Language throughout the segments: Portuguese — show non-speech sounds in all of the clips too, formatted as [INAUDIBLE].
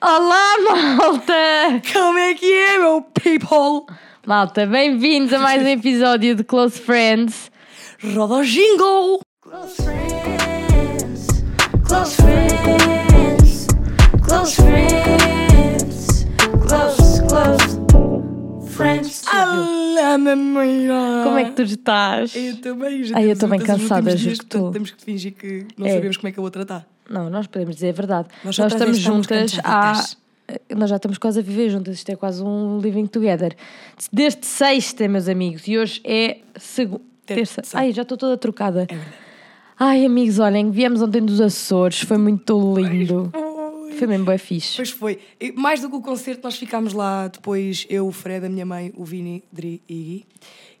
Olá, malta! Como é que é, meu people? Malta, bem-vindos a mais um episódio de Close Friends. Roda o jingle! Close friends, close friends, close friends, close, close friends. Alá, mameira! Como é que tu estás? Eu estou bem, já Ai, eu estou bem cansada, dias, que estou. Temos que fingir que não É. sabemos como é que a outra está. Não, nós podemos dizer a verdade. Nós Nós, estamos juntas há. Nós já estamos quase a viver juntas. Isto é quase um living together. Desde sexta, meus amigos. E hoje é segunda. Terça. Terça. Ai, já estou toda trocada. É. Ai, amigos, olhem, viemos ontem dos Açores. Foi muito lindo. Foi mesmo bem fixe. Pois foi. E Mais do que o concerto, nós ficámos lá depois, eu, o Fred, a minha mãe, o Vini, Dri e Gui.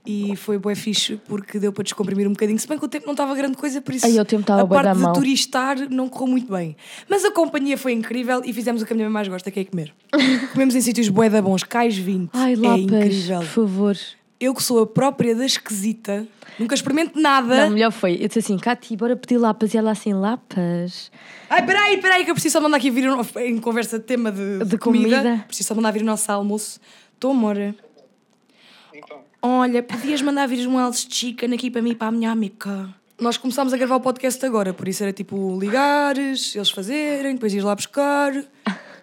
E foi bué fixe porque deu para descomprimir um bocadinho. Se bem que o tempo não estava grande coisa, por isso Ai, o tempo estava a parte de mau. turistar não correu muito bem. Mas a companhia foi incrível e fizemos o que a minha mãe mais gosta, que é comer. [LAUGHS] Comemos em sítios bué da bons, cais 20. Ai, é Lapas, incrível. por favor. Eu que sou a própria da esquisita, nunca experimento nada. Não, melhor foi. Eu disse assim, Cati, bora pedir lapas. E ela assim, lapas? Ai, peraí, peraí, que eu preciso só mandar aqui vir o- em conversa de tema de, De comida. Preciso só mandar vir o nosso almoço. Estou, amor. Olha, podias mandar vir um Alice Chicken aqui para mim e para a minha amiga. Nós começámos a gravar o podcast agora, por isso era tipo ligares, eles fazerem, depois ias lá buscar.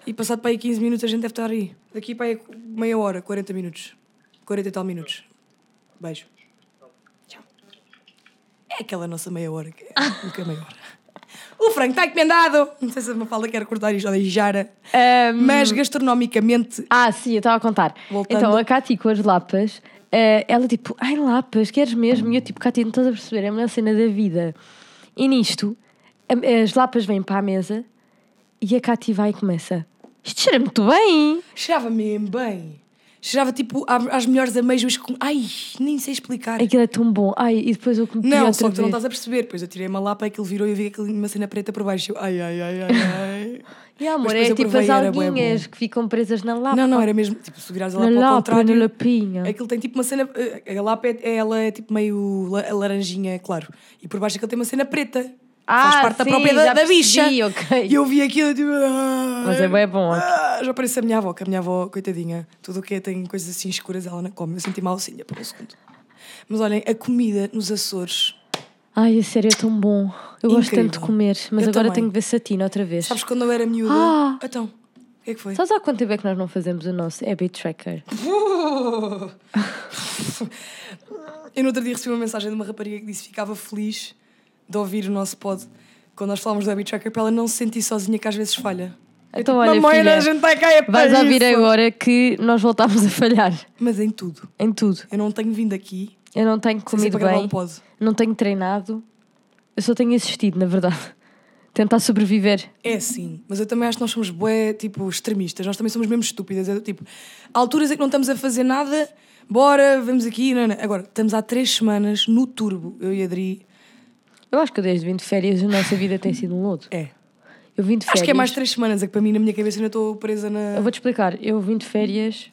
E passado para aí 15 minutos a gente deve estar aí. Daqui para aí meia hora, 40 minutos. 40 e tal minutos. Beijo. Tchau. É aquela nossa meia hora, que é nunca é meia hora. O frango está encomendado. Não sei se a Mafalda quer cortar isto ou deixar. Mas gastronomicamente. Ah, sim, eu estava a contar. Voltando. Então, a Cati com as lapas, eh, ela tipo, ai lapas, queres mesmo? E eu tipo, Cati, não estás a perceber, é a melhor cena da vida. E nisto, as lapas vêm para a mesa e a Cati vai e começa. Isto cheira muito bem. Cheirava mesmo bem. Cheirava tipo às melhores ameijoas com. Ai, nem sei explicar. Aquilo é tão bom. Ai, e depois eu comi Não, só que tu não estás a perceber. Depois eu tirei uma lapa, aquilo virou e eu vi aquilo uma cena preta por baixo. Ai, ai, ai, ai, ai. [LAUGHS] E, amor, Mas é tipo as alguinhas que ficam presas na lapa. Não, não, era mesmo. Tipo, se virares a Na lapa ao lapa, contrário. na lapinha. Aquilo tem tipo uma cena. A lapa é, ela é tipo meio la- laranjinha, claro. E por baixo aquilo tem uma cena preta. Ah, Faz parte da sim, própria da, da bicha. E eu vi aquilo tipo. ah, Mas é bem bom. ah, já parece a minha avó, que a minha avó, coitadinha, tudo o que é tem coisas assim escuras, ela não come. Eu senti mal assim, por um segundo. Mas olhem, a comida nos Açores. Ai, a sério, é tão bom. Eu gosto Incrível. tanto de comer, mas Eu agora também. tenho que ver Satina outra vez. Sabes quando eu era miúda? Ah. Então, o que é que foi? Sabes há quanto tempo é que nós não fazemos o nosso Habit Tracker? [LAUGHS] Eu no outro dia recebi uma mensagem de uma rapariga que disse que ficava feliz de ouvir o nosso pod quando nós falámos do Habit Tracker para ela não se sentir sozinha que às vezes falha. É Então, tipo, olha, "Mamãe, filha, a gente vai cá é Vais ouvir isso." agora que nós voltámos a falhar Mas em tudo. em tudo. Eu não tenho vindo aqui Eu não tenho ser comido bem, não tenho treinado, eu só tenho assistido, na verdade. [LAUGHS] Tentar sobreviver. É sim, mas eu também acho que nós somos bué, tipo, extremistas. Nós também somos mesmo estúpidas. É do tipo, há alturas em que não estamos a fazer nada, bora, vamos aqui. Não, não. Agora, estamos há três semanas no turbo, eu e a Adri. Eu acho que desde vim de férias a nossa vida tem sido um lodo. É. Eu vim de férias. Acho que é mais três semanas, é que para mim, na minha cabeça, ainda estou presa na. Eu vou-te explicar. Eu vim de férias.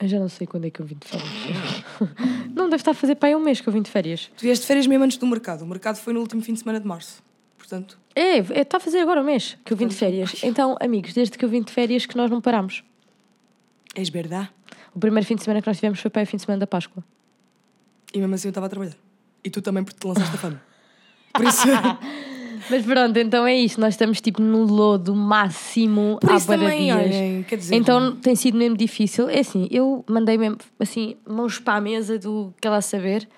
Eu já não sei quando é que eu vim de férias. [LAUGHS] não deve estar a fazer para aí um mês que eu vim de férias. Tu vieste de férias mesmo antes do mercado. O mercado foi no último fim de semana de março. Portanto, É, é, está a fazer agora um mês que eu vim de férias. Então, amigos, desde que eu vim de férias que nós não paramos. és verdade. O primeiro fim de semana que nós tivemos foi para aí o fim de semana da Páscoa. E mesmo assim eu estava a trabalhar. E tu também, porque te lançaste a fama. Por isso, [LAUGHS] Mas pronto, então é isto. Nós estamos tipo no lodo máximo por há isso também, olhem, quer dizer. Então tem sido mesmo difícil. É assim, eu mandei mesmo assim, mãos para a mesa do que ela saber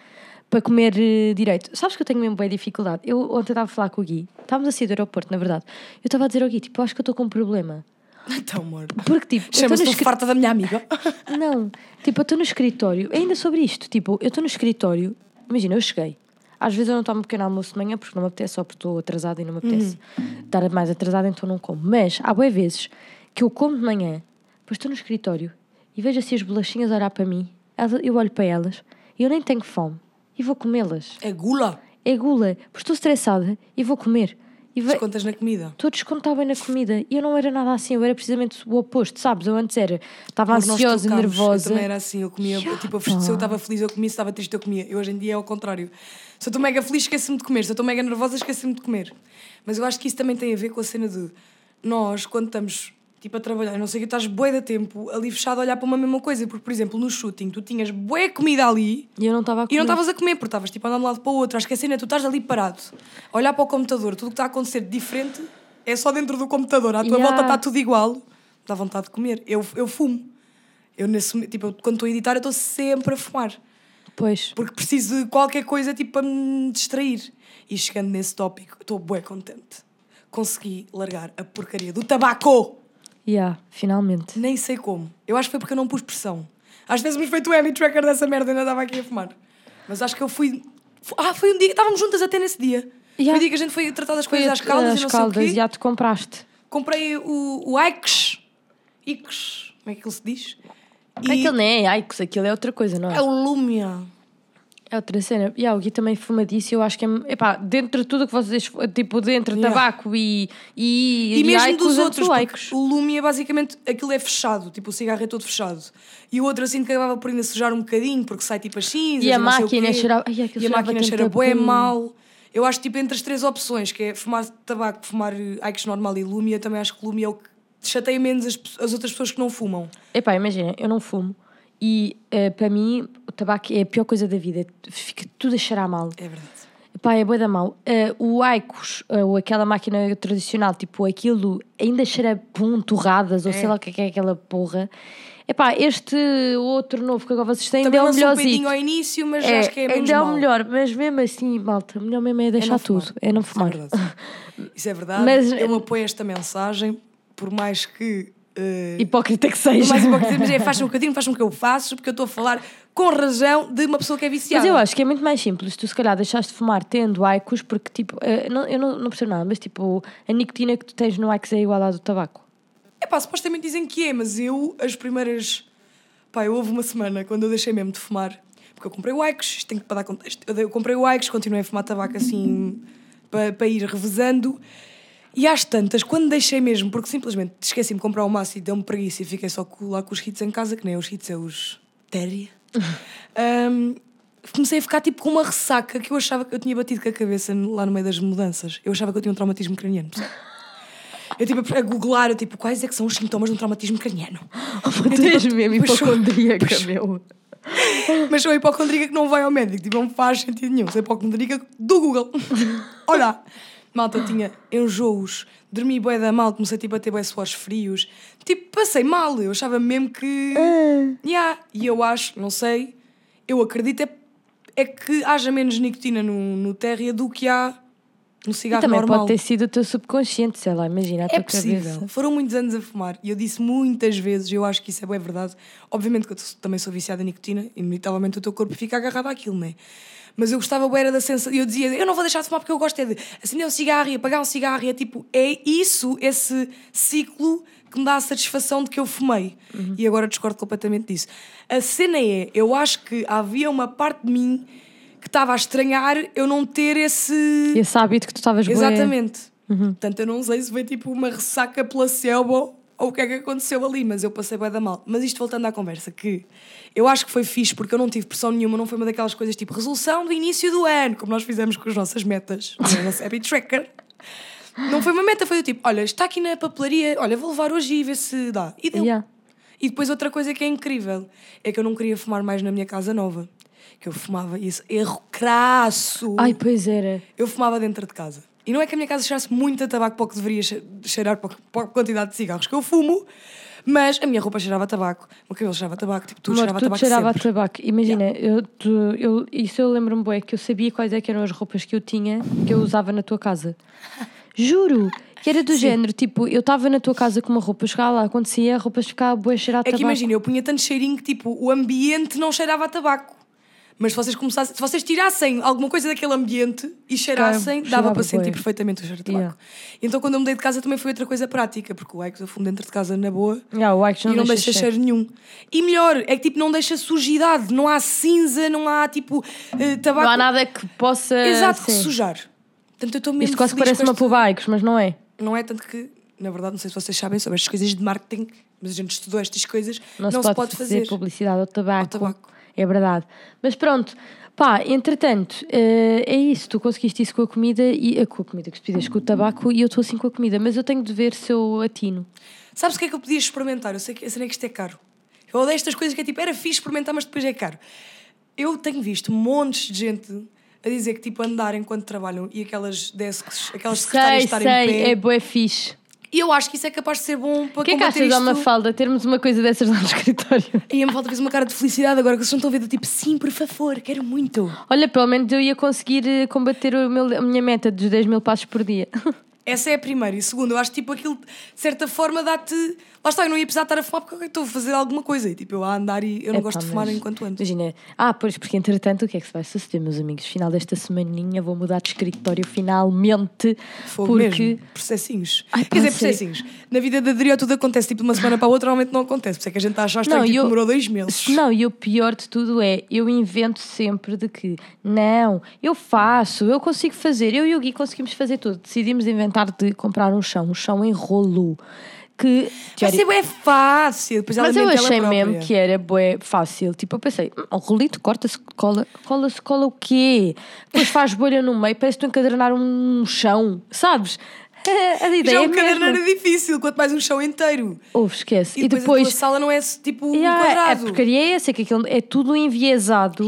para comer eh, direito. Sabes que eu tenho mesmo boa dificuldade? Eu ontem estava a falar com o Gui, estávamos a sair do aeroporto, na verdade. Eu estava a dizer ao Gui, tipo, acho que eu estou com um problema. [LAUGHS] Então, amor. Porque, tipo, Chama-se escri- farta da minha amiga. [LAUGHS] Não, tipo, eu estou no escritório, ainda sobre isto, tipo, eu estou no escritório, imagina, eu cheguei. Às vezes eu não tomo pequeno almoço de manhã porque não me apetece, só porque estou atrasada e não me apetece estar mais atrasada, então não como. Mas há boas vezes que eu como de manhã, depois estou no escritório e vejo assim as bolachinhas olhar para mim, eu olho para elas e eu nem tenho fome e vou comê-las. É gula. É gula, porque estou estressada e vou comer. E ve- Descontas na comida. Estou a descontar bem na comida e eu não era nada assim, eu era precisamente o oposto, sabes? Eu antes era, estava ansiosa, nervosa. Eu também era assim, eu comia, tipo, se eu estava feliz eu comia, se estava triste eu comia. Eu hoje em dia é ao contrário. Se eu estou mega feliz, esqueço-me de comer. Se eu estou mega nervosa, esqueço-me de comer. Mas eu acho que isso também tem a ver com a cena de nós, quando estamos tipo a trabalhar, não sei o que, estás bué de tempo ali fechado a olhar para uma mesma coisa. Porque, por exemplo, no shooting, tu tinhas bué comida ali E eu não estava a e comer. não estavas a comer, porque estavas tipo a andar de um lado para o outro. Acho que a cena é tu estás ali parado, a olhar para o computador, tudo o que está a acontecer diferente é só dentro do computador. À tua Yeah. volta está tudo igual, dá vontade de comer. Eu, eu fumo. Eu, nesse, tipo, eu, quando estou a editar, eu estou sempre a fumar. Pois. Porque preciso de qualquer coisa tipo para me distrair. E chegando nesse tópico, estou bué contente. Consegui largar a porcaria do tabaco. Yeah, finalmente. Nem sei como. Eu acho que foi porque eu não pus pressão. Às vezes me feito o heavy tracker dessa merda e ainda estava aqui a fumar. Mas acho que eu fui. fu- Ah, foi um dia. Estávamos juntas até nesse dia. Yeah. Foi o dia que a gente foi tratar das Foi coisas às caldas as e não caldas, sei o quê. já te compraste. Comprei o, o Ike's. Ike's. Como é que ele se diz? E Aquilo não é Aikos, aquilo é outra coisa, não é? é o Lumia. É outra cena. E yeah, o Gui também fuma disso e eu acho que é. Epá, dentro de tudo o que vocês. Tipo, dentro de Yeah. tabaco e. E, E mesmo Aikos, dos é outros, Aikos. o Lumia basicamente aquilo é fechado, tipo o cigarro é todo fechado. E o outro assim que acabava por ainda sujar um bocadinho, porque sai tipo as cinzas. E a máquina cheirava- Ai, E a máquina cheira a bué mal. Eu acho tipo entre as três opções, que é fumar tabaco, fumar Aikos normal e Lumia, também acho que Lumia é o que chateia menos as, as outras pessoas que não fumam. Epá, imagina, eu não fumo. E eh, para mim, o tabaco é a pior coisa da vida. Fica tudo a cheirar mal. É verdade. Epá, é da mal. Eh, o Aikos, eh, ou aquela máquina tradicional, tipo aquilo, ainda cheira pum, torradas, ou sei lá o que é que é aquela porra. Epá, este outro novo que agora vocês têm ainda é o lança um ao início, mas É, acho que é menos ainda é o melhor, mas mesmo assim, malta, o melhor mesmo é deixar não fumar. tudo, é não Isso é fumar. verdade. Isso é verdade. [LAUGHS] Mas- eu apoio esta mensagem, por mais que. eh, Hipócrita que Por seja. mais hipócrita, mas é, faz um bocadinho, faz com que eu faço, porque eu estou a falar com razão de uma pessoa que é viciada. Mas eu acho que é muito mais simples. Tu, se calhar, deixaste de fumar tendo Aikos, porque, tipo, eh, não, eu não, não percebo nada, mas, tipo, a nicotina que tu tens no Aikos é igual à do tabaco. É pá, supostamente dizem que é, mas eu, as primeiras. Pá, eu houve uma semana quando eu deixei mesmo de fumar, porque eu comprei o Aikos, isto tem que para dar contexto. Eu, comprei o Aikos, continuei a fumar tabaco assim, para, para ir revezando. E às tantas, quando deixei mesmo, porque simplesmente esqueci-me de comprar o maço e deu-me preguiça e fiquei só lá com os hits em casa, que nem os hits, é os Téria. [LAUGHS] Hum, comecei a ficar tipo com uma ressaca que eu achava que eu tinha batido com a cabeça lá no meio das mudanças. Eu achava que eu tinha um traumatismo craniano. Eu tipo a googlar, eu tipo, quais é que são os sintomas de um traumatismo craniano? [LAUGHS] Tu és mesmo hipocondríaca, pois- meu. [LAUGHS] Mas sou hipocondríaca que não vai ao médico, tipo, não faz sentido nenhum. Sou hipocondríaca do Google. Olha, malta, eu tinha enjoos, dormi bué da mal, comecei tipo, a ter bué suores frios. Tipo, passei mal, eu achava mesmo que... Yeah. E eu acho, não sei, eu acredito é, é que haja menos nicotina no, no térrea do que há no E cigarro também normal. pode ter sido o teu subconsciente, sei lá, imagina a tua É possível. cabeça. Foram muitos anos a fumar e eu disse muitas vezes, eu acho que isso é bem verdade. Obviamente que eu também sou viciada em nicotina, inevitavelmente o teu corpo fica agarrado àquilo, não é? Mas eu gostava era da sensação. Eu dizia, eu não vou deixar de fumar porque eu gosto é de acender um cigarro e apagar um cigarro. E é tipo, é isso, esse ciclo que me dá a satisfação de que eu fumei. E agora discordo completamente disso. A cena é, eu acho que havia uma parte de mim que estava a estranhar eu não ter esse. Esse hábito que tu estavas Exatamente. Portanto, eu não sei se foi tipo uma ressaca placebo ou o que é que aconteceu ali, mas eu passei bem da mal. Mas isto voltando à conversa, que eu acho que foi fixe porque eu não tive pressão nenhuma, não foi uma daquelas coisas tipo resolução do início do ano, como nós fizemos com as nossas metas, [LAUGHS] no nosso Happy Tracker. Não foi uma meta, foi do tipo, olha, está aqui na papelaria, olha, vou levar hoje e ver se dá. E deu. Yeah. E depois outra coisa que é incrível é que eu não queria fumar mais na minha casa nova. Que eu fumava isso, erro crasso. Ai, pois era. Eu fumava dentro de casa. E não é que a minha casa cheirasse muito a tabaco para o que deveria che- cheirar para a quantidade de cigarros que eu fumo, mas a minha roupa cheirava a tabaco, o meu cabelo cheirava a tabaco, tipo, tudo Amor, cheirava a tabaco cheirava a sempre. tabaco. Imagina, eu, tu- eu, isso eu lembro-me bem, que eu sabia quais é que eram as roupas que eu tinha, que eu usava na tua casa. [LAUGHS] Juro! Que era do género, tipo, eu estava na tua casa com uma roupa, chegava lá, acontecia, a roupa ficava boa a cheirar a É que tabaco. imagina, eu punha tanto cheirinho que tipo, o ambiente não cheirava a tabaco. Mas se vocês começassem, se vocês tirassem alguma coisa daquele ambiente e cheirassem, dava para sentir perfeitamente o cheiro de tabaco. Yeah. Então quando eu mudei de casa também foi outra coisa prática, porque o Ike's eu fumo dentro de casa na boa. Yeah, o Ike's e não deixa, cheiro. cheiro nenhum. E melhor, é que tipo, não deixa sujidade, não há cinza, não há tipo eh, tabaco. Não há nada que possa. Exato, que sujar. Portanto, eu estou mesmo Isto quase parece uma este- Ike's, mas não é. Não é tanto que, na verdade, não sei se vocês sabem sobre estas coisas de marketing, mas a gente estudou estas coisas, Não, não, se, pode fazer, publicidade ao tabaco. Ao tabaco. É verdade. Mas pronto, Pá, entretanto, eh, é isso. Tu conseguiste isso com a comida e eh, com a comida que espidas, com o tabaco e eu estou assim com a comida, mas eu tenho de ver se eu atino. Sabes o que é que eu podia experimentar? Eu sei que, eu sei que isto é caro. Eu odeio estas coisas que é tipo, era fixe experimentar, mas depois é caro. Eu tenho visto montes de gente a dizer que tipo andar enquanto trabalham e aquelas desks, aquelas secretárias Sei, estarem em sei, pé. é bué fixe. E eu acho que isso é capaz de ser bom para O que é que combater achas da isto. Mafalda termos uma coisa dessas lá no [LAUGHS] escritório? E a Mafalda fez uma cara de felicidade agora que vocês não estão a ver do tipo, sim, por favor, quero muito. Olha, pelo menos eu ia conseguir eh, combater o meu- a minha meta dos 10 mil passos por dia. [LAUGHS] Essa é a primeira. E segundo, eu acho que tipo aquilo, de certa forma, dá-te. Lá está, eu não ia precisar estar a fumar porque eu estou a fazer alguma coisa. E tipo, eu a andar e eu não Epá, gosto de fumar enquanto ando. Imagina, ah, pois, porque entretanto o que é que se vai suceder, meus amigos? Final desta semaninha vou mudar de escritório finalmente. Fogo porque. mesmo. Processinhos. Ai, pá, Quer dizer, sério. processinhos. Na vida da Adriel tudo acontece tipo de uma semana para a outra, normalmente não acontece. Por isso é que a gente está a achar estranho, Não, tipo, eu- demorou dois meses. Não, e o pior de tudo é, eu invento sempre de que, não, eu faço, eu consigo fazer, eu e o Gui conseguimos fazer tudo. Decidimos inventar de comprar um chão, um chão em rolo, que... Vai ser bem fácil. Depois Mas eu achei mesmo que era bué fácil. Tipo, eu pensei, "Hum, o rolito corta-se, cola, cola-se, cola o quê? Depois faz bolha no meio, parece que estou a encadernar um chão, sabes? [LAUGHS] A ideia Já é um caderno era difícil, quanto mais um chão inteiro. Ouve, esquece. E, E, depois, depois, a sala não é tipo um Yeah, a quadrado. porcaria é essa, que aquilo é tudo enviesado.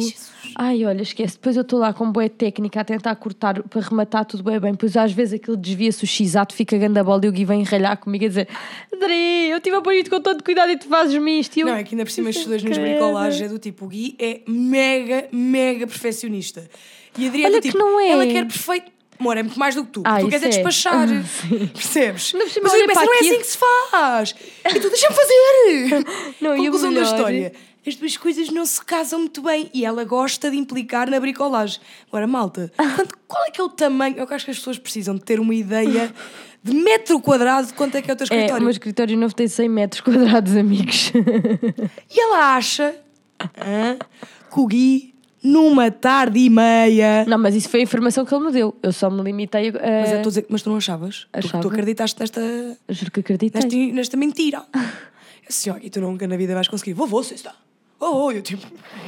Ai, olha, esquece. Depois eu estou lá com boa técnica a tentar cortar para rematar tudo bem bem. Depois às vezes aquilo desvia-se o x-ato, fica grande a bola e o Gui vem ralhar comigo a dizer Adri, eu estive a pôr isto com todo cuidado e tu fazes-me isto. Eu, Não, é que ainda por cima estes dois nos Credo. bricolagens é do tipo, o Gui é mega, mega perfeccionista. E a Adri é Olha do que tipo, não é. ela quer perfeito. Amor, é muito mais do que tu. Ah, tu queres é é. despachar. [LAUGHS] Percebes? Mas eu olha penso, para não é assim que se faz. E tu deixa-me fazer. [LAUGHS] Não, Conclusão da história. As duas coisas não se casam muito bem e ela gosta de implicar na bricolagem. Agora, malta, quanto- qual é que é o tamanho? Eu acho que as pessoas precisam de ter uma ideia de metro quadrado de quanto é que é o teu É, o escritório. meu escritório novo tem 100 metros quadrados, amigos. E ela acha hã, que o Gui, numa tarde e meia. não, mas isso foi a informação que ele me deu. Eu só me limitei a. Mas, eu estou a dizer, mas tu não achavas? Tu, Achava. tu acreditaste nesta, Juro que acreditei. nesta, nesta mentira. [LAUGHS] Assim, ó, e tu nunca na vida vais conseguir. Vou, você está. Oh, oh, eu tipo.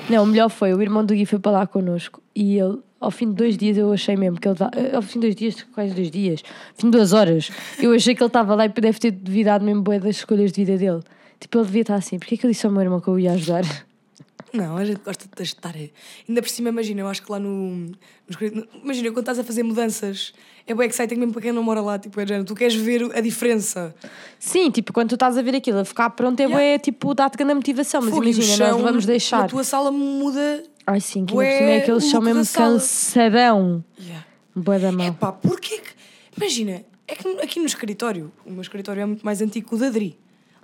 Não, o melhor foi, o irmão do Gui foi para lá connosco e ele, ao fim de dois dias, eu achei mesmo que ele estava. Ao fim de dois dias, quase dois dias, ao fim de duas horas, eu achei que ele estava lá e deve ter duvidado mesmo das escolhas de vida dele. Tipo, ele devia estar assim, porque é que eu disse ao meu irmão que eu ia ajudar? Não, a gente gosta de estar. Ainda por cima, imagina, eu acho que lá no. imagina, quando estás a fazer mudanças, é bem exciting mesmo para quem não mora lá. Tipo, é, género, tu queres ver a diferença. Sim, tipo, quando tu estás a ver aquilo, a ficar pronto é bué, tipo, dá-te grande motivação, mas Fogo, imagina, chão nós vamos deixar. tua sala muda. Ai sim, que ainda bué por cima é aquele chão mesmo cansadão. Yeah. Bué da mão. Epá, porquê que. Imagina, é que aqui no escritório, o meu escritório é muito mais antigo que o da Adri.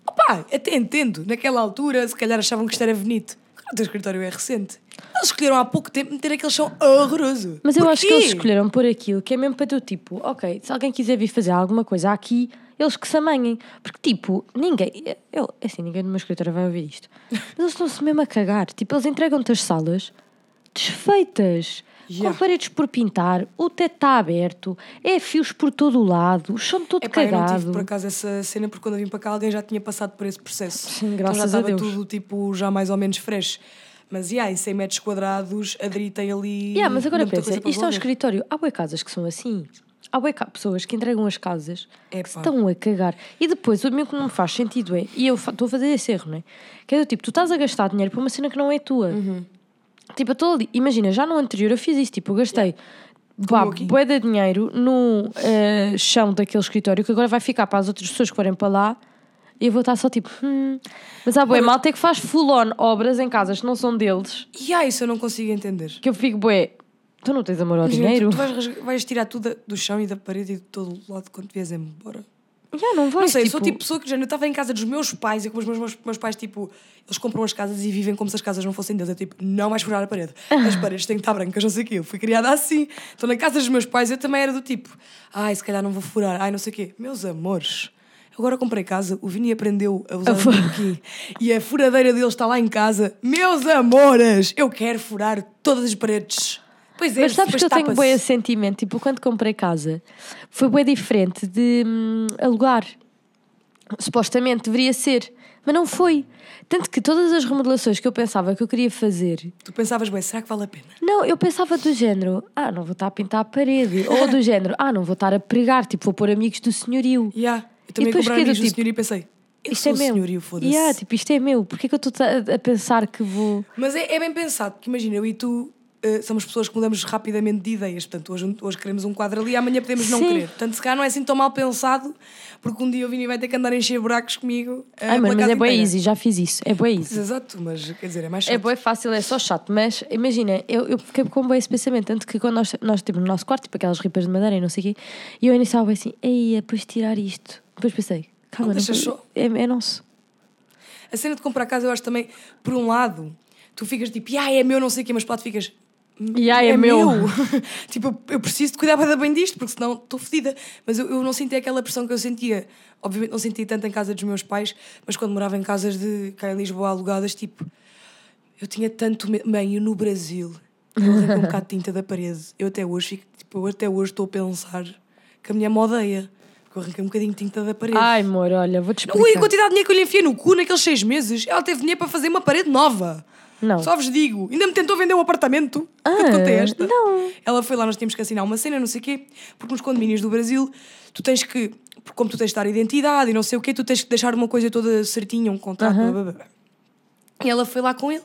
Opá, até entendo. Naquela altura, se calhar achavam que isto era bonito. O teu escritório é recente. Eles escolheram há pouco tempo meter aquele chão horroroso. Mas eu acho que eles Porquê? escolheram por aquilo que é mesmo para tu, tipo, ok, se alguém quiser vir fazer alguma coisa aqui, eles que se amanhem. Porque, tipo, ninguém, eu, assim, ninguém no meu escritório vai ouvir isto. Mas eles estão-se mesmo a cagar. Tipo, eles entregam-te as salas desfeitas, Com paredes por pintar, o teto está aberto, é fios por todo o lado, o chão todo Epá, eu não cagado. tive por acaso essa cena porque quando eu vim para cá alguém já tinha passado por esse processo. Sim, então já graças a estava tudo tipo já mais ou menos fresh. Mas yeah, em 100 metros quadrados a tem ali. Yeah, mas agora pensa, isto é um resolver. escritório. Há bué casas que são assim. Há ca- pessoas que entregam as casas Epá. que estão a cagar. E depois, o meu que não me faz sentido é, e eu estou a fazer esse erro, não é? Que é do tipo, tu estás a gastar dinheiro para uma cena que não é tua. Uhum. Tipo, eu estou ali, imagina, já no anterior eu fiz isso, tipo, eu gastei bué de dinheiro no eh, chão daquele escritório que agora vai ficar para as outras pessoas que forem para lá e eu vou estar só tipo, hum. Mas há Olha- malta que faz full-on obras em casas que não são deles, E ah, isso eu não consigo entender. que eu fico bué, tu não tens amor ao Imagina, dinheiro? Tu, tu vais, vais tirar tudo do chão e da parede e de todo o lado quando vies embora. Já não vais, Não sei, eu tipo... sou tipo pessoa que já eu estava em casa dos meus pais e como os meus, meus, meus pais, tipo, eles compram as casas e vivem como se as casas não fossem deles. Eu tipo, não vais furar a parede. As [LAUGHS] paredes têm que estar brancas, não sei o quê. Eu fui criada assim. Então na casa dos meus pais eu também era do tipo, ai, se calhar não vou furar, ai, não sei o quê. Meus amores. Agora comprei casa, o Vini aprendeu a usar um aqui e a furadeira dele está lá em casa. Meus amores, eu quero furar todas as paredes. Pois é, Mas sabes que eu tenho bué esse sentimento, tipo, quando comprei casa, foi bem diferente de hum, alugar. supostamente deveria ser, mas não foi. Tanto que todas as remodelações que eu pensava que eu queria fazer, Tu pensavas, bem, será que vale a pena? não, eu pensava do género, ah, não vou estar a pintar a parede, ou do género, ah, não vou estar a pregar, tipo, vou pôr amigos do senhorio. Yeah. Eu também depois comprei é amigos do tipo, senhor e pensei, eu Isto é o meu. senhorio. Yeah, tipo, isto é meu. Porquê que eu estou a, a pensar que vou. Mas é, é bem pensado, porque imagina, eu e tu eh, somos pessoas que mudamos rapidamente de ideias. Portanto, hoje, hoje queremos um quadro ali, amanhã podemos não Sim. querer. Portanto, se calhar não é assim tão mal pensado, porque um dia o Vini vai ter que andar a encher buracos comigo. eh, Ai, mano, mas é inteira. easy, já fiz isso. É bem easy. Exato, mas quer dizer, é mais É chato. bem fácil, é só chato, mas imagina, eu, eu fiquei com bem esse pensamento, tanto que quando nós, nós tipo, no nosso quarto, tipo aquelas ripas de madeira e não sei o quê, e eu iniciava bem assim, ei, depois tirar isto. Depois pensei, calma, Não não, vou- só. é, é nosso. A cena de comprar casa, eu acho também, por um lado, tu ficas tipo, ah, é meu, não sei o quê, mas para outro ficas. "Hum, E ah, é meu." [LAUGHS] tipo, eu- preciso de cuidar bem bem disto, porque senão estou fodida. Mas eu, eu não senti aquela pressão que eu sentia. Obviamente não senti tanto em casa dos meus pais, mas quando morava em casas de cá em Lisboa alugadas, tipo, eu tinha tanto medo. Bem, eu no Brasil, eu arranquei um [LAUGHS] bocado de tinta da parede. Eu até hoje tipo, eu até hoje estou a pensar que a minha mãe odeia. Porque eu arranquei um bocadinho de tinta da parede. Ai, amor, olha, vou-te Ui, a explicar. quantidade de dinheiro que eu lhe enfiei no cu naqueles seis meses, ela teve dinheiro para fazer uma parede nova. Não. Só vos digo. Ainda me tentou vender um apartamento. que eu te Ah, contei esta. não. Ela foi lá, nós tínhamos que assinar uma cena, não sei o quê, porque nos condomínios do Brasil, tu tens que, como tu tens de dar identidade e não sei o quê, tu tens que deixar uma coisa toda certinha, um contrato, blá, blá, blá, blá. E ela foi lá com ele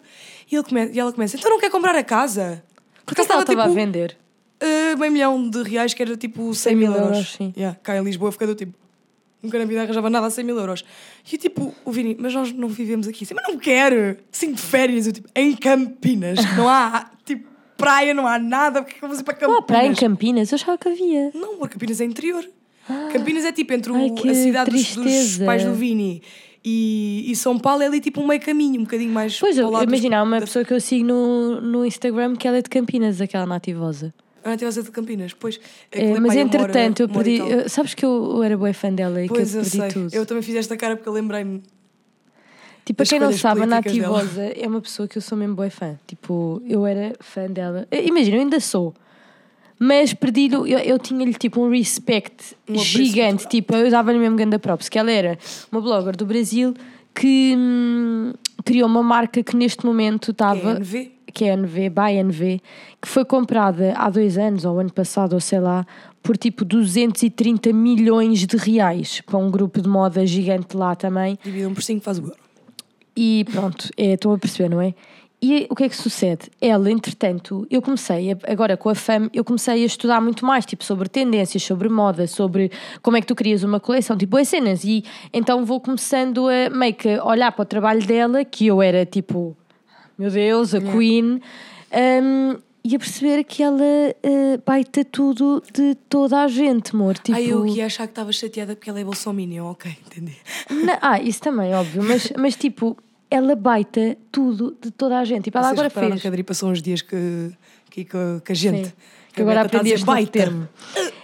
e, ele come, e ela começa, então não quer comprar a casa? Porque ela estava a vender. Uh, meio milhão de reais, que era tipo 100 mil mil euros. euros, sim. Yeah, cá em Lisboa fica do tipo. Nunca na vida arranjava nada a 100 mil euros. E eu, tipo, o Vini, mas nós não vivemos aqui. Assim, mas não quero. Cinco de férias. Eu, tipo, em Campinas. que [LAUGHS] Não há, tipo, praia, não há nada. Porque é que eu vou ir para Não Campinas? há praia em Campinas, eu achava que havia. Não, porque Campinas é interior. Campinas é tipo entre o- Ai, que a cidade dos, dos pais do Vini e, e São Paulo é ali tipo um meio caminho, um bocadinho mais. Pois, eu, o imagina, há uma da- pessoa que eu sigo no, no Instagram que ela é de Campinas, aquela nativosa. Ah, tivesse de Campinas, pois. É, é mas entretanto, eu perdi. eu- sabes que eu, eu era boa fã dela e Pois que eu eu perdi sei. tudo. Eu também fiz esta cara porque eu lembrei-me. Tipo, para quem não sabe, a. Nativosa é uma pessoa que eu sou mesmo boa fã. Tipo, eu era fã dela. Eh, Imagina, eu ainda sou. Mas perdi eu, eu tinha-lhe tipo um respect Um gigante. Tipo, eu dava-lhe mesmo ganda props. Que ela era uma blogger do Brasil que hum, criou uma marca que neste momento estava. É NV. que é a NV, by NV, que foi comprada há dois anos, ou ano passado, ou sei lá, por tipo 230 milhões de reais para um grupo de moda gigante lá também. Dividam por 5 faz o euro. E pronto, é, estão a perceber, não é? E o que é que sucede? Ela, entretanto, eu comecei, a- agora com a FAM, eu comecei a estudar muito mais, tipo, sobre tendências, sobre moda, sobre como é que tu crias uma coleção, tipo, as cenas. E então vou começando a meio que olhar para o trabalho dela, que eu era tipo, meu Deus, a Queen, um, e a perceber que ela uh, baita tudo de toda a gente, amor. Tipo, Ai, eu ia achar que estavas chateada porque ela é bolsominion, ok, entendi. Na- ah, isso também, óbvio, mas, [LAUGHS] mas tipo, ela baita tudo de toda a gente. Tipo, ela Vocês agora fez. que a Adri passou uns dias que, que, que, que a gente. Sim. Que agora a Beta está a aprendi este baita. termo.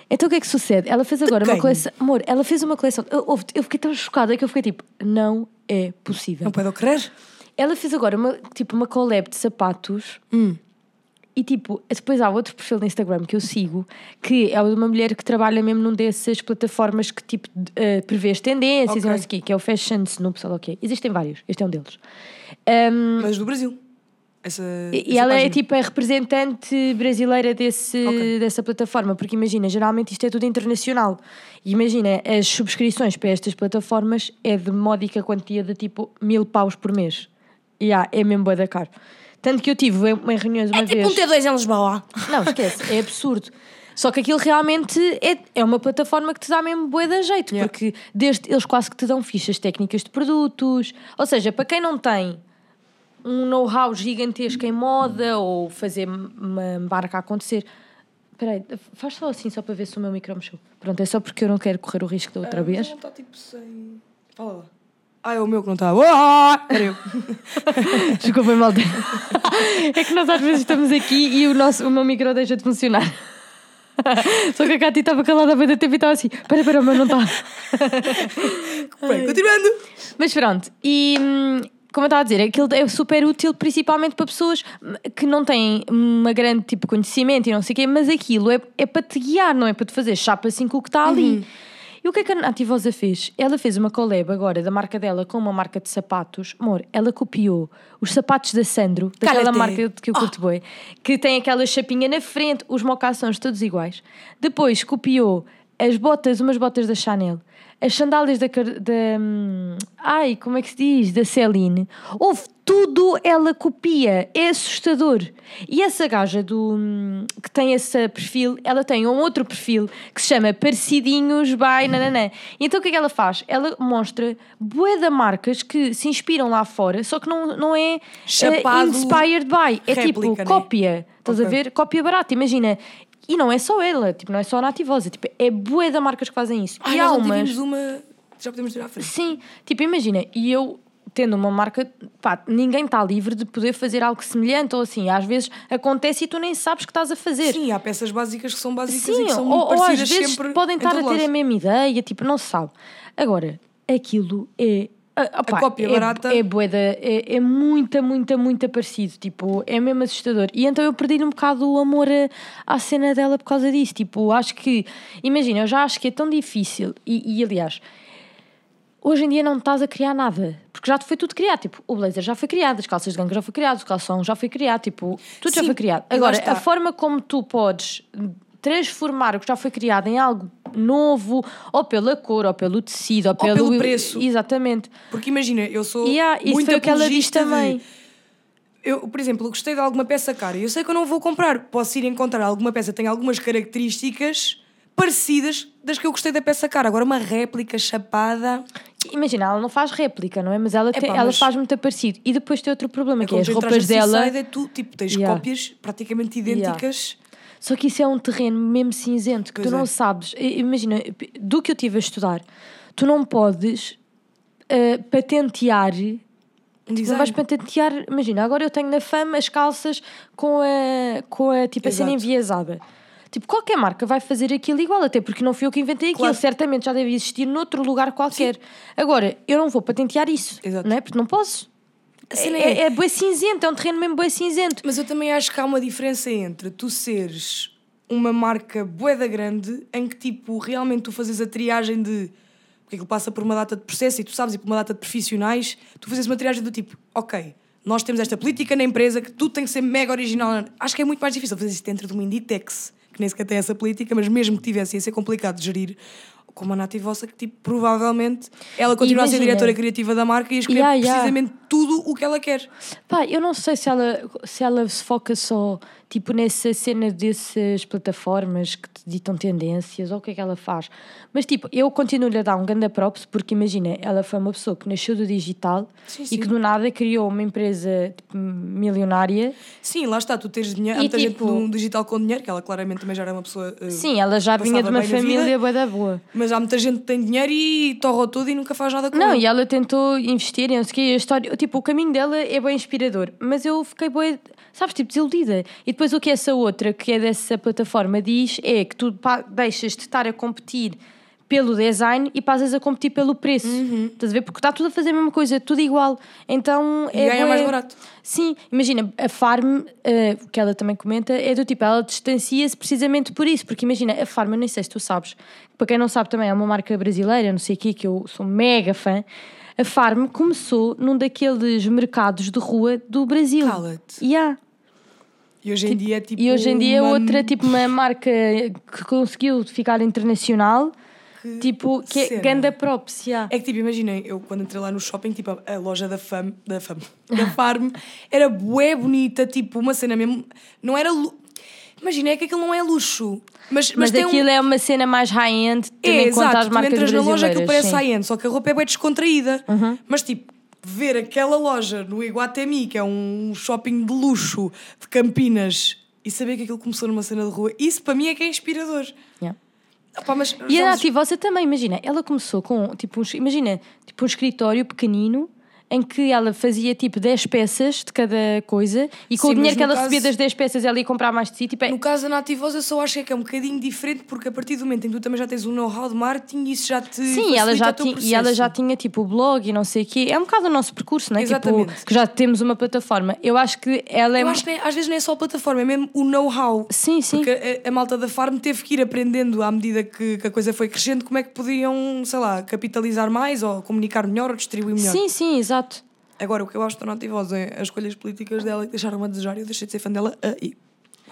Então o que é que sucede? Ela fez agora uma coleção. Amor, ela fez uma coleção. Eu, eu fiquei tão chocada que eu fiquei tipo, não é possível. Não pode crer? Ela fez agora uma, tipo, uma collab de sapatos. Hum. E tipo, depois há outro perfil no Instagram que eu sigo, que é o de uma mulher que trabalha mesmo num dessas plataformas que tipo uh, prevê as tendências Ok. e não sei o quê, que é o Fashion Snoop, sei lá o quê. Existem vários, este é um deles. Um, Mas do Brasil. Essa, e essa ela é página. tipo a representante brasileira desse, Ok. dessa plataforma, porque imagina, geralmente isto é tudo internacional. Imagina, as subscrições para estas plataformas é de módica quantia de tipo mil paus por mês. E ah, é mesmo boa da caro. Tanto que eu tive em, reuniões uma É tipo vez. um T2 em Lisboa. Não, esquece, é absurdo. Só que aquilo realmente é, é uma plataforma que te dá mesmo bué da jeito, Yeah. porque desde, eles quase que te dão fichas técnicas de produtos. Ou seja, para quem não tem um know-how gigantesco em moda ou fazer uma marca acontecer. Espera aí, faz só assim só para ver se o meu micro mexeu. Pronto, é só porque eu não quero correr o risco da outra Ah, mas vez. Não está tipo sem. Fala lá. Ah, é o meu que não está. Ah, Era eu. [LAUGHS] Desculpem, malta. [LAUGHS] é que nós às vezes estamos aqui e o, nosso, o meu micro deixa de funcionar. [LAUGHS] Só que a Cati estava calada a ver da tempo e estava assim: espera, espera, mas não está. Bem, continuando. Mas pronto, e hum, como eu estava a dizer, aquilo é super útil principalmente para pessoas hum, que não têm uma grande tipo conhecimento e não sei o quê, mas aquilo é, é para te guiar, não é para te fazer chapa assim com o que está ali. E o que é que a Nativosa fez? Ela fez uma collab agora da marca dela com uma marca de sapatos. Amor, ela copiou os sapatos da Sandro, daquela Cala-te. marca que eu curto bem, que tem aquela chapinha na frente, os mocações todos iguais. Depois copiou as botas, umas botas da Chanel, as sandálias da, da hum, ai, como é que se diz? Da Celine. Houve tudo, ela copia. É assustador. E essa gaja do, hum, que tem esse perfil, ela tem um outro perfil que se chama Parecidinhos by nananã. Então o que é que ela faz? Ela mostra bué de marcas que se inspiram lá fora, só que não, não é eh, Chapado inspired by. É tipo réplica, né? cópia. Estás a Ok. ver? Cópia barata. Imagina. E não é só ela, tipo, não é só a Nativosa, tipo, é bué de marcas que fazem isso. Ai, e há umas. uma. Já podemos tirar à frente. Sim, tipo, imagina, e eu tendo uma marca, pá, ninguém está livre de poder fazer algo semelhante ou assim. Às vezes acontece e tu nem sabes que estás a fazer. Sim, há peças básicas que são básicas e Sim, que são ou, muito ou às parecidas vezes podem em estar a ter lado. a mesma ideia, tipo, não se sabe. Agora, aquilo é. Ah, opá, cópia é, barata. É, bué da- é, é muita, muita, muita parecido. Tipo, é mesmo assustador. E então eu perdi um bocado o amor a- à cena dela por causa disso. Tipo, acho que. Imagina, eu já acho que é tão difícil. E, e, aliás, hoje em dia não estás a criar nada. Porque já foi tudo criado. Tipo, o blazer já foi criado, as calças de gangue já foi criado, o calção já foi criado. Tipo, tudo já Sim, foi criado. Agora, a forma como tu podes transformar o que já foi criado em algo novo, ou pela cor, ou pelo tecido, ou, pelo preço. Exatamente. Porque imagina, eu sou. Isso muito foi o que ela diz apologista de- também. Eu, por exemplo, gostei de alguma peça cara e eu sei que eu não vou comprar. Posso ir encontrar alguma peça que tem algumas características parecidas das que eu gostei da peça cara. Agora, uma réplica chapada. Imagina, ela não faz réplica, não é? Mas ela, Epá, tem- ela mas- faz muito parecido. E depois tem outro problema, É que é as roupas dela. É tu, tipo, tens Yeah. cópias praticamente idênticas. Só que isso é um terreno mesmo cinzento que Pois tu é. não sabes. I- Imagina, do que eu estive a estudar, tu não podes eh, patentear. Um Não design. vais patentear. Imagina, agora eu tenho na fama as calças com a, com a, tipo, a cena enviesada. Tipo, qualquer marca vai fazer aquilo igual, até porque não fui eu que inventei aquilo. Claro. Certamente já deve existir noutro lugar qualquer. Agora, eu não vou patentear isso. Exato. Não é? Porque não posso. Cena É, é- é, bué cinzento, é um terreno mesmo bué cinzento. Mas eu também acho que há uma diferença entre tu seres uma marca boeda grande em que tipo realmente tu fazes a triagem de porque aquilo passa por uma data de processo e tu sabes e por uma data de profissionais, tu fazes uma triagem do tipo, ok, nós temos esta política na empresa que tudo tem que ser mega original. Acho que é muito mais difícil fazer isso dentro de uma Inditex, que nem sequer tem essa política, mas mesmo que tivesse, ia ser complicado de gerir. Como a Nati Vossa, que tipo, provavelmente ela continua a ser Imagina. diretora criativa da marca e a escolher Yeah, yeah. precisamente tudo o que ela quer. Pá, eu não sei se ela, se ela se foca só tipo nessa cena dessas plataformas que te ditam tendências ou o que é que ela faz. Mas tipo, eu continuo-lhe a dar um ganda props porque imagina, ela foi uma pessoa que nasceu do digital Sim, e sim. que do nada criou uma empresa tipo, milionária. Sim, lá está, tu tens dinheiro. Há E muita tipo- gente no digital com dinheiro, que ela claramente também já era uma pessoa. eh, Sim, ela já vinha de uma família bué da boa. Mas há muita gente que tem dinheiro e torra tudo e nunca faz nada com Não, ele. e ela tentou investir em não sei o quê, a história, tipo, o caminho dela é bem inspirador, mas eu fiquei bem, sabes, tipo, desiludida. E depois o que essa outra, que é dessa plataforma, diz é que tu deixas de estar a competir pelo design e passas a competir pelo preço. Estás a ver? Porque está tudo a fazer a mesma coisa, tudo igual. Então E é ganha mais barato. Sim, imagina, a Farm, eh, que ela também comenta, é do tipo, ela distancia-se precisamente por isso, porque imagina, a Farm, eu nem sei se tu sabes, para quem não sabe também, é uma marca brasileira, não sei o quê, que eu sou mega fã. A Farm começou num daqueles mercados de rua do Brasil. Cala-te. Yeah. E hoje em dia é tipo. E hoje em dia é uma- outra, tipo, uma marca que conseguiu ficar internacional, tipo, que é cena. ganda props, yeah. É que tipo, imaginem, eu quando entrei lá no shopping, tipo, a, a loja da FAM, da FAM, [LAUGHS] da Farm, era bué bonita, tipo, uma cena mesmo. Não era. Imagina, é que aquilo não é luxo. Mas, mas, Mas tem um- aquilo é uma cena mais high-end, tendo É, em conta exato, as tu marcas entras na loja que parece. Uhum. high-end, só que a roupa é bem descontraída. Mas tipo, ver aquela loja no Iguatemi, que é um shopping de luxo de Campinas, e saber que aquilo começou numa cena de rua, isso para mim é que é inspirador. Yeah. Opa, mas E a Nati, você também, imagina, ela começou com, tipo, um, imagina, tipo um escritório pequenino em que ela fazia tipo 10 peças de cada coisa e com Sim, o dinheiro que ela caso- recebia das 10 peças ela ia comprar mais de si. Tipo, é- No caso da Nativosa, eu só acho que é um bocadinho diferente porque a partir do momento em que tu também já tens um know-how de marketing, isso já te. Sim, ela já tinha, e ela já tinha tipo o blog e não sei o quê. É um bocado o nosso percurso, não é? Exatamente. Tipo, que já temos uma plataforma. Eu acho que ela é. Eu acho que nem- às vezes não é só a plataforma, é mesmo o know-how. Sim, sim. Porque a, a malta da farm teve que ir aprendendo à medida que, que a coisa foi crescendo como é que podiam, sei lá, capitalizar mais ou comunicar melhor ou distribuir melhor. Sim, sim, exato. Agora, o que eu acho da Nativosa é as escolhas políticas dela que deixaram-me a desejar e eu deixei de ser fã dela aí.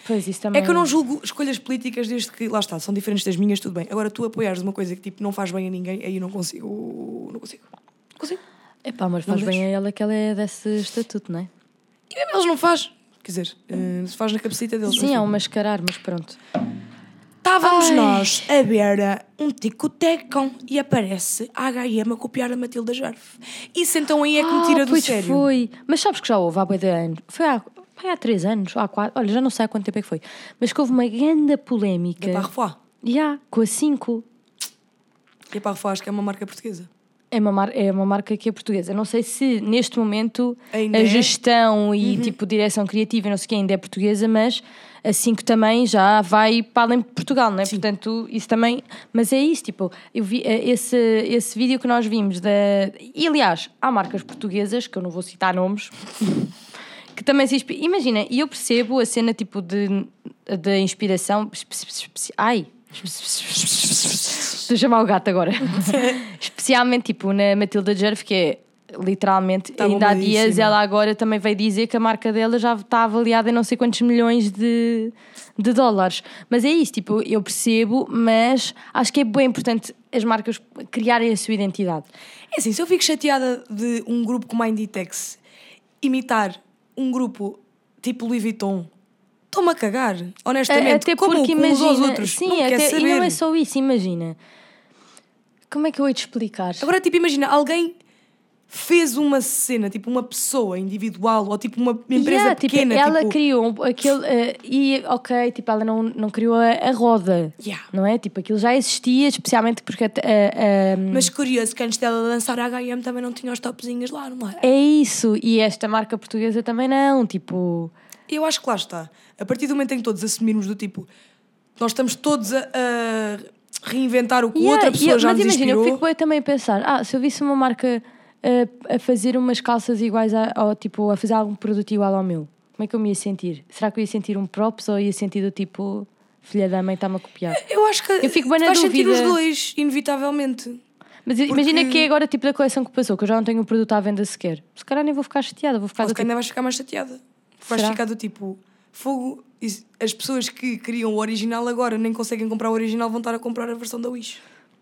Pois isso também. É que eu não julgo escolhas políticas desde que, lá está, são diferentes das minhas, tudo bem. Agora, tu apoiares uma coisa que tipo não faz bem a ninguém, aí não consigo. Não consigo. Não consigo. Epá, mas faz Não bem deixo. a ela que ela é desse estatuto, não é? E mesmo eles não faz. Quer dizer, eh, se faz na cabecita deles. Sim, é um mascarar, mas pronto. Estávamos Ai. nós a ver um tico-tecão e aparece a H&M a copiar a Matilda Jarf. Isso então aí é que me tira Ah, do pois sério. foi. Mas sabes que já houve há boi de anos. Foi há, foi há três anos, há quatro. Olha, já não sei há quanto tempo é que foi. Mas que houve uma grande polémica. Parfois. Já, com a 5. E a Parfois acho que é uma marca portuguesa. É uma, mar- é uma marca que é portuguesa. Não sei se neste momento Ainda a é? Uhum. gestão e tipo direção criativa não sei o que ainda é portuguesa, mas a 5 também já vai para além de Portugal, não é? Portanto, isso também. Mas é isso, tipo, eu vi eh, esse, esse vídeo que nós vimos da. E aliás, há marcas portuguesas, que eu não vou citar nomes, que também se inspiram. Imagina, e eu percebo a cena tipo de, de inspiração. Ai! Estou a chamar o gato agora. Especialmente tipo na Matilda Jerv, que é literalmente, Tá ainda há dias ela agora também veio dizer que a marca dela já está avaliada em não sei quantos milhões de, de dólares. Mas é isso, tipo, eu percebo, mas acho que é bem importante as marcas criarem a sua identidade. É assim, se eu fico chateada de um grupo como a Inditex imitar um grupo tipo Louis Vuitton, estou-me a cagar, honestamente. Até como porque com os imagina, outros. sim, não até, e não é só isso, imagina. Como é que eu hei de explicar? Agora, tipo, imagina, alguém fez uma cena, tipo uma pessoa individual ou tipo uma empresa Yeah, tipo, pequena. ela tipo, criou aquele. eh, e, ok, tipo, ela não, não criou a, a roda. Yeah. Não é? Tipo, aquilo já existia, especialmente porque. a- a- Mas curioso que antes dela lançar a H&M também não tinha os topzinhos lá, não é? é isso. E esta marca portuguesa também não. Tipo. Eu acho que lá está. A partir do momento em que todos assumirmos do tipo, nós estamos todos a, a reinventar o que Yeah, outra pessoa já mas nos imagina, inspirou. eu fico bem também a pensar: ah, se eu visse uma marca a, a fazer umas calças iguais a, ou tipo, a fazer algum produto igual ao meu, como é que eu me ia sentir? Será que eu ia sentir um props ou ia sentir do tipo, filha da mãe está-me a copiar? Eu acho que Eu fico bem na vais sentir os dois, inevitavelmente. Mas imagina Porque- que é agora tipo da coleção que passou, que eu já não tenho o produto à venda sequer. Se calhar nem vou ficar chateada, vou ficar Ou se calhar tipo, ainda vais ficar mais chateada. Vais Será? ficar do tipo, fogo. As pessoas que criam o original agora nem conseguem comprar o original, vão estar a comprar a versão da Wish.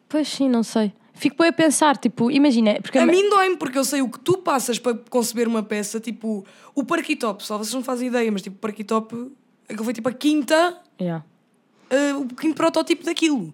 Pois sim, não sei. Fico bem a pensar, tipo, imagina, porque A mim dói-me, porque eu sei o que tu passas para conceber uma peça, tipo, o Parquitop, só vocês não fazem ideia, mas tipo, o Parquitop, aquilo foi tipo a quinta, Yeah. uh, o quinto protótipo daquilo.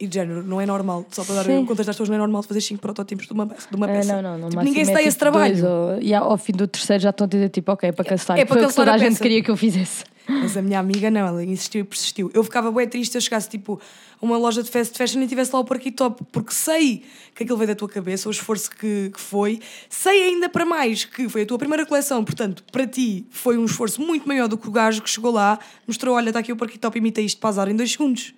E de género, não é normal, só para dar Sim. contas das pessoas, não é normal fazer cinco protótipos de uma, de uma Ah, peça. não, não, no Tipo, ninguém se é dá tipo esse trabalho. dois, ou- e ao fim do terceiro já estão a dizer tipo, ok, é para cancelar. é para Foi o que cancelar toda a a, gente peça. queria que eu fizesse. Mas a minha amiga não, ela insistiu e persistiu. Eu ficava bem triste se eu chegasse tipo a uma loja de fast fashion e tivesse lá o Parquitop, porque sei que aquilo veio da tua cabeça, o esforço que, que foi. Sei ainda para mais que foi a tua primeira coleção, portanto, para ti foi um esforço muito maior do que o gajo que chegou lá, mostrou: olha, está aqui o Parquitop, imita isto para azar em dois segundos.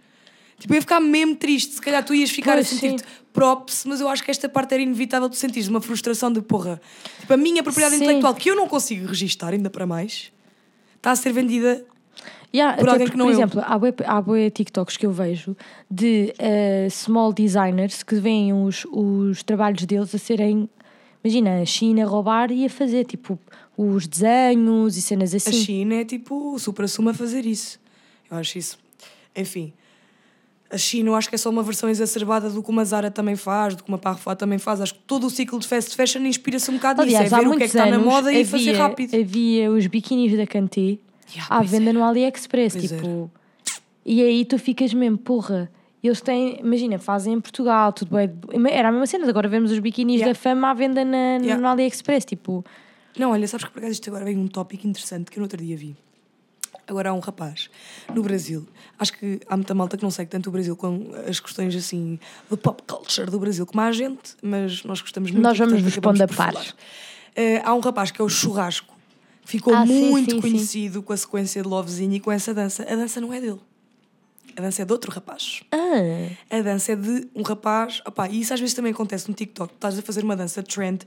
Tipo, eu ia ficar mesmo triste. Se calhar tu ias ficar Pois, a sentir-te props, mas eu acho que esta parte era inevitável tu sentires uma frustração de porra. Tipo, a minha propriedade Sim. intelectual, que eu não consigo registar, ainda para mais, está a ser vendida Yeah, Por porque, que não por exemplo, há bué, há bué TikToks que eu vejo de eh, small designers que veem os, os trabalhos deles a serem, imagina, a China a roubar e a fazer tipo os desenhos e cenas A assim. China é tipo o supra-sumo a fazer isso. Eu acho isso. Enfim. A China eu acho que é só uma versão exacerbada do que uma Zara também faz, do que uma Parfois também faz. Acho que todo o ciclo de fast fashion inspira-se um bocado Aliás, nisso. É ver o que é que está na moda e havia, fazer rápido. havia os biquinis da Kanté Yeah, à venda era. no AliExpress, Pois tipo. E aí tu ficas mesmo, porra. Eles têm, imagina, fazem em Portugal, tudo bem. Era a mesma cena, agora vemos os biquinis Yeah. da fama à venda na, Yeah. no AliExpress, tipo. Não, olha, sabes que por acaso isto agora vem um tópico interessante que eu no outro dia vi. Agora há um rapaz no Brasil. Acho que há muita malta que não segue tanto o Brasil com as questões assim do pop culture do Brasil como a gente, mas nós gostamos muito Nós vamos pondo a par. Eh, há um rapaz que é o Churrasco, ficou Ah, sim, muito sim, sim. conhecido com a sequência de Lovezinho e com essa dança. A dança não é dele. A dança é de outro rapaz. Ah, A dança é de um rapaz. Opá, e isso às vezes também acontece no TikTok. Tu estás a fazer uma dança trend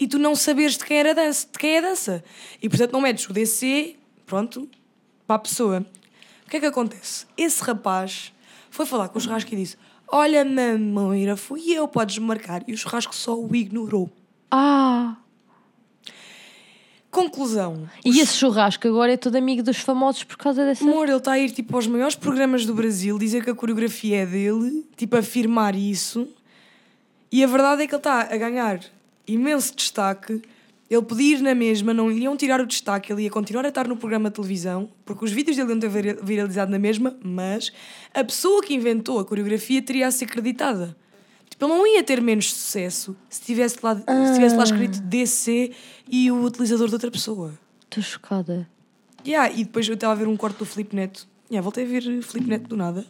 e tu não sabes de quem era a dança, de quem é a dança. E portanto não metes o DC, pronto, para a pessoa. O que é que acontece? Esse rapaz foi falar com o churrasco e disse: Olha, mamoira, fui eu, podes marcar. E o churrasco só o ignorou. ah. Conclusão. E esse churrasco agora é todo amigo dos famosos por causa dessa. Amor, ele está a ir tipo aos maiores programas do Brasil, dizer que a coreografia é dele, tipo afirmar isso. E a verdade é que ele está a ganhar imenso destaque. Ele podia ir na mesma, não lhe iam tirar o destaque, ele ia continuar a estar no programa de televisão, porque os vídeos dele iam ter vira- viralizado na mesma, mas a pessoa que inventou a coreografia teria a ser creditada. Tipo, ele não ia ter menos sucesso se tivesse lá, se tivesse lá escrito DC e o utilizador de outra pessoa. Estou chocada. Yeah, e depois eu estava a ver um corte do Filipe Neto. Yeah, voltei a ver Filipe Neto do nada,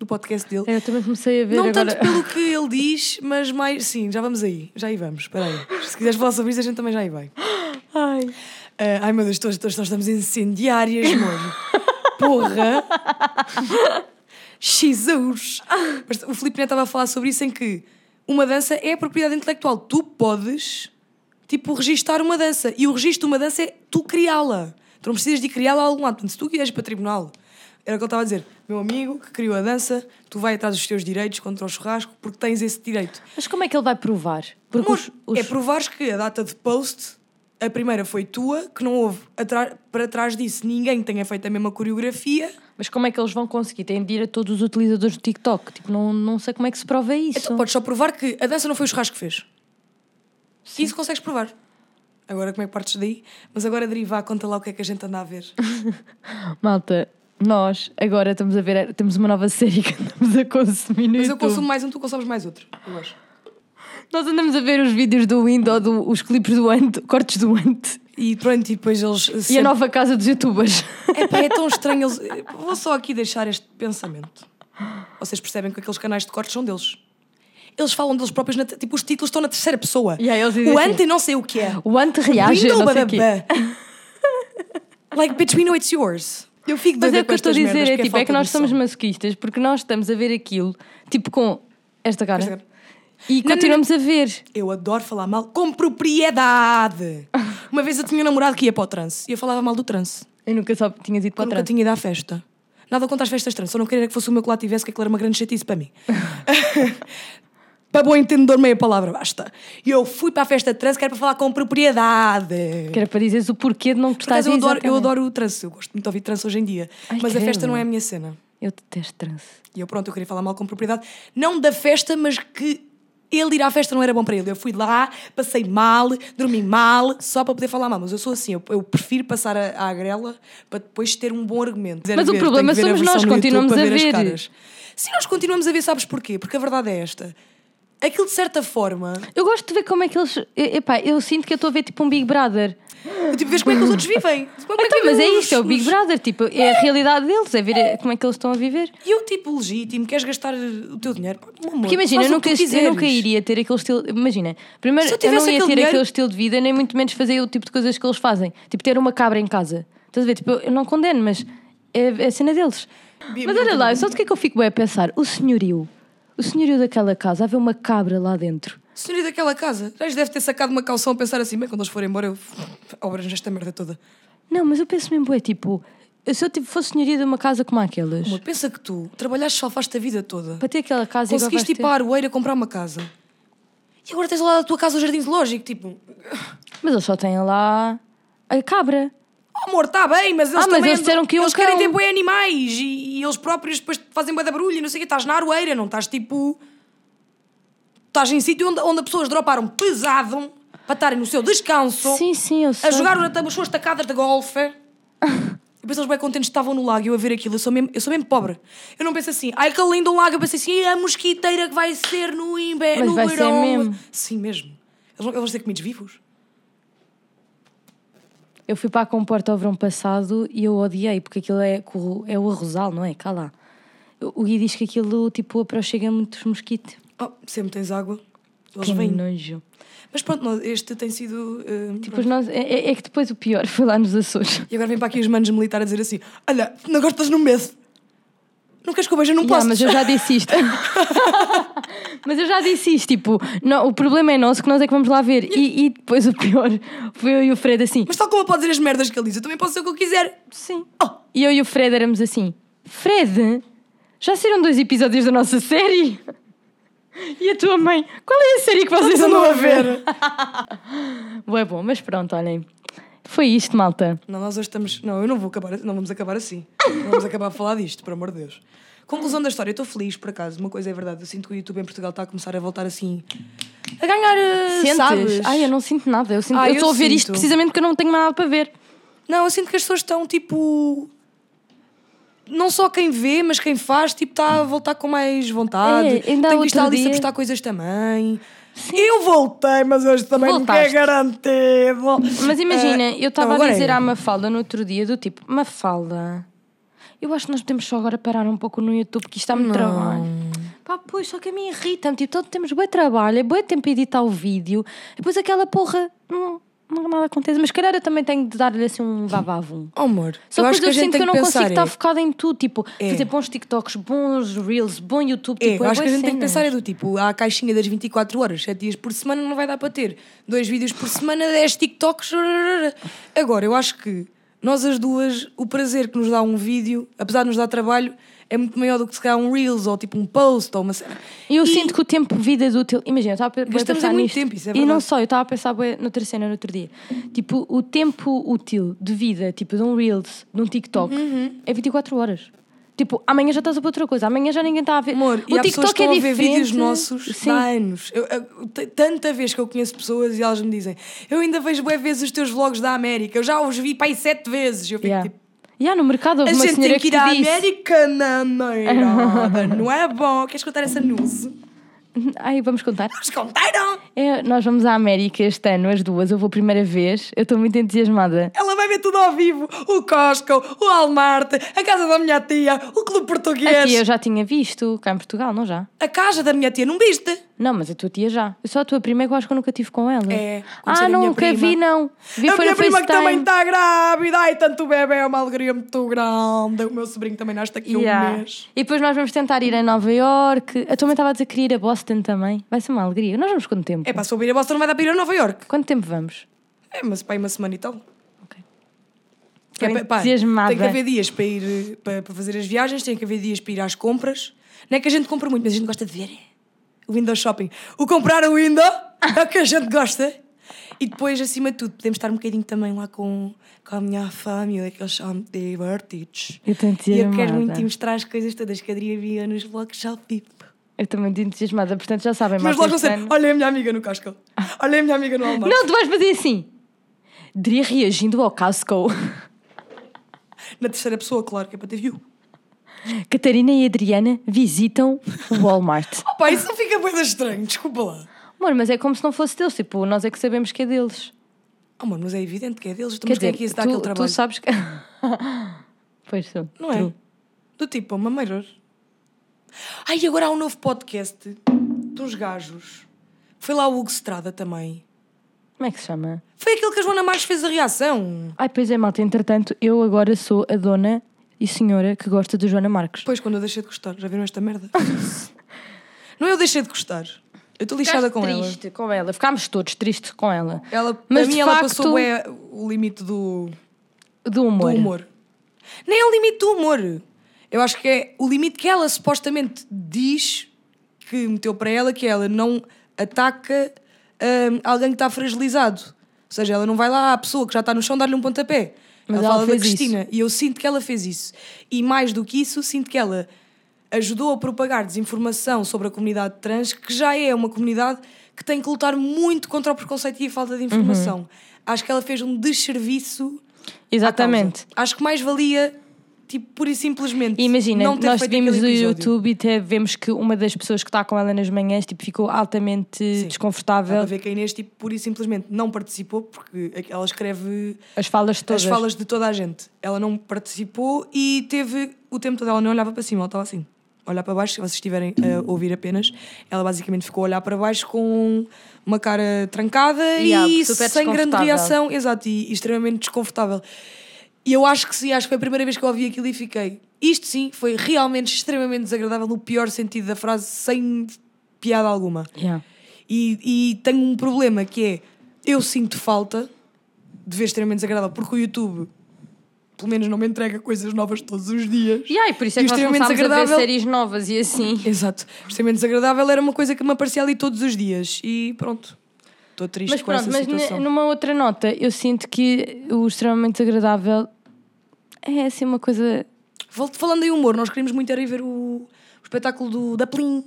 do podcast dele. É, Eu também comecei a ver Não agora. tanto pelo que ele diz, mas mais. Sim, já vamos aí. Já aí vamos. Espera aí. Se quiseres falar sobre isso, a gente também já aí vai. [GASPS] Ai. Ah, ai meu Deus, todos nós estamos incendiárias, amor. Porra! [LAUGHS] Jesus! Mas o Filipe Neto estava a falar sobre isso em que uma dança é propriedade intelectual. Tu podes, tipo, registar uma dança. E o registro de uma dança é tu criá-la. Tu não precisas de criá-la a algum lado. Portanto, se tu quiseres para tribunal, era o que ele estava a dizer. Meu amigo que criou a dança, tu vai atrás dos teus direitos contra o churrasco porque tens esse direito. Mas como é que ele vai provar? Porque os, os- É provares que a data de post, a primeira foi tua, que não houve para trás disso ninguém tenha feito a mesma coreografia. Mas como é que eles vão conseguir? Têm de ir a todos os utilizadores do TikTok. Tipo, não, não sei como é que se prova isso. Então podes só provar que a dança não foi o churrasco que fez. Isso consegues provar. Agora como é que partes daí? Mas agora derivar, conta lá o que é que a gente anda a ver. [LAUGHS] Malta, nós agora estamos a ver, temos uma nova série que andamos a consumir no Mas eu YouTube. consumo mais um, tu consomes mais outro. Eu acho. Nós andamos a ver os vídeos do Windows, do, os clipes do Ant, cortes do Ant E pronto, e depois eles. e a sempre- nova casa dos youtubers. Epá, é tão [LAUGHS] estranho. Eles... Vou só aqui deixar este pensamento. Vocês percebem que aqueles canais de cortes são deles. Eles falam deles próprios, na tipo, os títulos estão na terceira pessoa. Yeah, o assim, ante não sei o que é. O Ant reage, Window não sei o quê. like, bitch, we know it's yours. Eu fico Mas é o que eu estou a dizer, é porque tipo, é que nós somos masoquistas porque nós estamos a ver aquilo, tipo, com esta cara. Esta cara. E Não, continuamos a ver. Eu adoro falar mal com propriedade. [LAUGHS] Uma vez eu tinha um namorado que ia para o trance e eu falava mal do trance. Eu nunca só tinhas ido Eu para nunca trás. tinha ido à festa. Nada contra as festas trans, só não queria que fosse o meu que lá tivesse, que aquilo era uma grande chatice para mim. [LAUGHS] para bom entendedor, meia palavra, basta. E eu fui para a festa de trans que era para falar com propriedade. Que era para dizeres o porquê de não gostares acaso, eu, adoro, eu adoro o trance, eu gosto muito de ouvir trance hoje em dia. Ai, mas a festa não é a minha cena. Eu detesto trance. E eu, pronto, eu queria falar mal com propriedade. Não da festa, mas que ele ir à festa não era bom para ele. Eu fui lá, passei mal, dormi mal, só para poder falar mal. Mas eu sou assim, eu, eu prefiro passar a, à grela para depois ter um bom argumento. Mas o problema ver somos versão nós, continuamos a ver. Sim, nós continuamos a ver, sabes porquê? Porque a verdade é esta. Aquilo de certa forma, Eu gosto de ver como é que eles. Epá, eu sinto que eu estou a ver tipo um Big Brother. tipo, vês como é que os outros vivem. [LAUGHS] Como é Então, mas é isso, é o Big Brother. Tipo, é a realidade deles, é ver eh, como é que eles estão a viver. E eu, tipo, legítimo, queres gastar o teu dinheiro? Meu amor, Porque imagina, eu nunca, eu nunca iria ter aquele estilo. Imagina, primeiro, eu eu, não ia ter aquele dinheiro- aquele estilo de vida, nem muito menos fazer o tipo de coisas que eles fazem. Tipo, ter uma cabra em casa. Estás a ver? Tipo, eu- não condeno, mas é, é a cena deles. Mas olha lá, só do que é que eu fico bem a pensar? O senhorio. O senhorio daquela casa, havia uma cabra lá dentro. Senhoria daquela casa, já deve ter sacado uma calção a pensar assim, bem, quando eles forem embora, eu obras esta merda toda. Não, mas eu penso mesmo, é tipo, se eu tipo, fosse senhoria de uma casa como aquelas, Amor, pensa que tu trabalhaste só faz a vida toda. para ter aquela casa Conseguiste ir para a Aroeira comprar uma casa. E agora tens lá a tua casa o Jardim Zoológico, tipo... Mas eles só têm lá a cabra. Oh, amor, está bem, mas eles Ah, mas eles disseram que Eles querem ter boi animais e, e eles próprios depois fazem bué da barulho e não sei o quê. Estás na Aroeira, não estás tipo... Estás em sítio onde, onde as pessoas droparam pesado para estarem no seu descanso. Sim, sim, eu sei. a jogar as suas tacadas de golfe. [LAUGHS] E depois eles bem contentes estavam no lago e eu a ver aquilo. Eu sou, mesmo, eu sou mesmo pobre. Eu não penso assim, ai que lindo um lago. Eu penso assim, "Ih, a mosquiteira que vai ser no inverno, Mas no vai ser verão. mesmo. Sim, mesmo. Eles vão, eles vão ser comidos vivos. Eu fui para a Comporta ao verão passado e eu odiei, porque aquilo é, é o arrozal, não é? Cá lá. O Gui diz que aquilo, tipo, aproxima muitos mosquitos. Oh, sempre tens água. Eles Que vêm. nojo. Mas pronto, este tem sido. eh, Tipo, nós, é, é- é que depois o pior [LAUGHS] foi lá nos Açores. E agora vem para aqui os manos militares a dizer assim: Olha, não gostas no mês. Não queres que eu veja? Não Yeah, posso. mas eu já disse isto. [LAUGHS] mas eu já disse isto, tipo, não, o problema é nosso que nós é que vamos lá ver. E, e depois o pior foi eu e o Fred assim. Mas tal como ele pode dizer as merdas que ele diz, eu também posso ser o que eu quiser. Sim. Oh, E eu e o Fred éramos assim: Fred, já saíram dois episódios da nossa série? E a tua mãe, qual é a série que vocês andam a ver? [LAUGHS] Bué bom, mas pronto, olhem. Foi isto, malta. Não, nós hoje estamos. Não, eu não vou acabar. Não vamos acabar assim. Não vamos acabar a falar disto, por amor de Deus. Conclusão da história, eu estou feliz por acaso. Uma coisa é verdade, eu sinto que o YouTube em Portugal está a começar a voltar assim. A ganhar. eh, Sentes? Sabes? Ai, eu não sinto nada. Eu sinto- eu estou a ver isto sinto. precisamente porque eu não tenho nada para ver. Não, eu sinto que as pessoas estão tipo. Não só quem vê, mas quem faz, tipo, está a voltar com mais vontade. É, ainda Tenho visto a Alice a postar coisas também. Eu voltei, mas hoje também não Voltaste. é garantido. Mas imagina, Ah, eu estava não, a agora dizer é. à Mafalda no outro dia, do tipo, Mafalda, eu acho que nós podemos só agora parar um pouco no YouTube, porque isto está muito trabalho. Pá, pois, só que a mim irrita-me, tipo, todo temos bom trabalho, é bom tempo editar o vídeo, e depois aquela porra, não, não nada acontece, mas calhar eu também tenho de dar-lhe assim um vavavum. Oh, amor, Só eu acho que eu, a gente sinto que eu não consigo estar focada em tudo, tipo, É. fazer bons TikToks, bons Reels, bom YouTube, É, tipo, eu é acho que a gente tem que cenas. pensar é do tipo, há a caixinha das 24 horas, 7 dias por semana não vai dar para ter. Dois vídeos por semana, 10 TikToks. Agora, eu acho que nós as duas, o prazer que nos dá um vídeo, apesar de nos dar trabalho, é muito maior do que se calhar um Reels ou tipo um post ou uma cena. E eu sinto que o tempo de vida útil. Imagina, eu estava a Gastamos pensar muito nisto. tempo, isso é E não só, eu estava a pensar noutra cena no outro dia. Tipo, o tempo útil de vida, tipo, de um Reels, de um TikTok, Uhum. é 24 horas. Tipo, amanhã já estás a para outra coisa, amanhã já ninguém está a ver. Amor, o e TikTok é a ver diferente. vídeos nossos Sim. há anos. Eu- eu- tanta vez que eu conheço pessoas e elas me dizem eu ainda vejo bué vezes os teus vlogs da América, eu já os vi para aí sete vezes. E eu fico Yeah. tipo, Yeah, no mercado houve a uma gente senhora tem que ir à disse. América na noirada, [LAUGHS] não é bom? Queres contar essa news? [LAUGHS] Ai, vamos contar. Eles contaram! É, nós vamos à América este ano, as duas. Eu vou a primeira vez. Eu estou muito entusiasmada. Ela vai ver tudo ao vivo: o Costco, o Walmart, a casa da minha tia, o clube português, Aqui eu já tinha visto, cá em Portugal, não já? a casa da minha tia, não viste? Não, mas a tua tia já. Eu só a tua prima é que eu acho que eu nunca tive com ela. É, ah, nunca prima. vi, não. Vi a foi minha prima que FaceTime. também está grávida, ai, tanto bebê é uma alegria muito grande. O meu sobrinho também nasce daqui a um Yeah. mês. E depois nós vamos tentar ir a Nova York. A tua mãe estava a dizer que queria ir a Boston também. Vai ser uma alegria. Nós vamos quanto tempo? É para se ouvir a Boston, não vai dar para ir a Nova York. Quanto tempo vamos? É, mas para aí uma semana e tal. Ok. Que é pá, entusiasmada. tem que haver dias para ir para, para fazer as viagens, tem que haver dias para ir às compras. Não é que a gente compra muito, mas a gente gosta de ver o window shopping. O comprar o window [LAUGHS] é o que a gente gosta. E depois, acima de tudo, podemos estar um bocadinho também lá com, com a minha família, que eles são divertidos. Eu E eu quero muito ir mostrar as coisas todas que a Adria via nos vlogs já Eu estou muito entusiasmada. Portanto, já sabem, Mas logo ano- olha a minha amiga no Costco. Olha a minha amiga no Walmart. Não, tu vais fazer assim. Diria reagindo ao Costco. Na terceira pessoa, claro, que é para ter view. Catarina e Adriana visitam o Walmart. [LAUGHS] Opa, isso não fica bem estranho, desculpa lá. Amor, mas é como se não fosse deles. Tipo, nós é que sabemos que é deles. Oh, mano, mas é evidente que é deles. Quer mas quem é dizer, que tu, aquele tu trabalho? sabes que. [LAUGHS] pois sou. Não é? True. Do tipo, mameiros. Ai, agora há um novo podcast de uns gajos. Foi lá o Hugo Estrada também. Como é que se chama? Foi aquele que a Joana Marques fez a reação. Ai, pois é, malta. Entretanto, eu agora sou a dona e senhora que gosta de Joana Marques. Depois, quando eu deixei de gostar, já viram esta merda? [LAUGHS] não eu deixei de gostar. Eu estou lixada com ela. triste com ela. Ficámos todos tristes com ela. Ela, Mas, para mim, ela facto- passou o limite do, Do do humor. humor. Nem é o limite do humor. Eu acho que é o limite que ela supostamente diz que meteu para ela, que ela não ataca hum, alguém que está fragilizado. Ou seja, ela não vai lá à pessoa que já está no chão dar-lhe um pontapé. Mas ela, ela fala da Cristina. E eu sinto que ela fez isso. E mais do que isso, sinto que ela ajudou a propagar desinformação sobre a comunidade trans, que já é uma comunidade que tem que lutar muito contra o preconceito e a falta de informação. Acho que ela fez um desserviço Exatamente. Acho que mais valia tipo, pura e simplesmente. Imagina, nós vimos o. YouTube e até vemos que uma das pessoas que está com ela nas manhãs tipo, ficou altamente Dá desconfortável. para ver que a Inês, tipo, pura e simplesmente não participou, porque ela escreve As falas todas. as falas de toda a gente. Ela não participou e teve o tempo todo, ela não olhava para cima, ela estava assim. Olhar para baixo, se vocês estiverem a [CLEARS THROAT] ouvir apenas, ela basicamente ficou a olhar para baixo com uma cara trancada Yeah, e sem grande reação, exato, e extremamente desconfortável. E eu acho que sim, acho que foi a primeira vez que eu ouvi aquilo e fiquei. Isto sim, foi realmente extremamente desagradável, no pior sentido da frase, sem piada alguma. Yeah. E, e tenho um problema que é eu sinto falta de ver extremamente desagradável, porque o YouTube pelo menos não me entrega coisas novas todos os dias. Yeah, e por isso é E que nós começámos a ver desagradável- séries novas e assim. Exato. Extremamente desagradável era uma coisa que me aparecia ali todos os dias. E pronto. Estou triste Mas com pronto, essa mas situação. ne- numa outra nota, eu sinto que o extremamente agradável é assim uma coisa. Falando em humor, nós queríamos muito ir ver o, o espetáculo do, da Plim,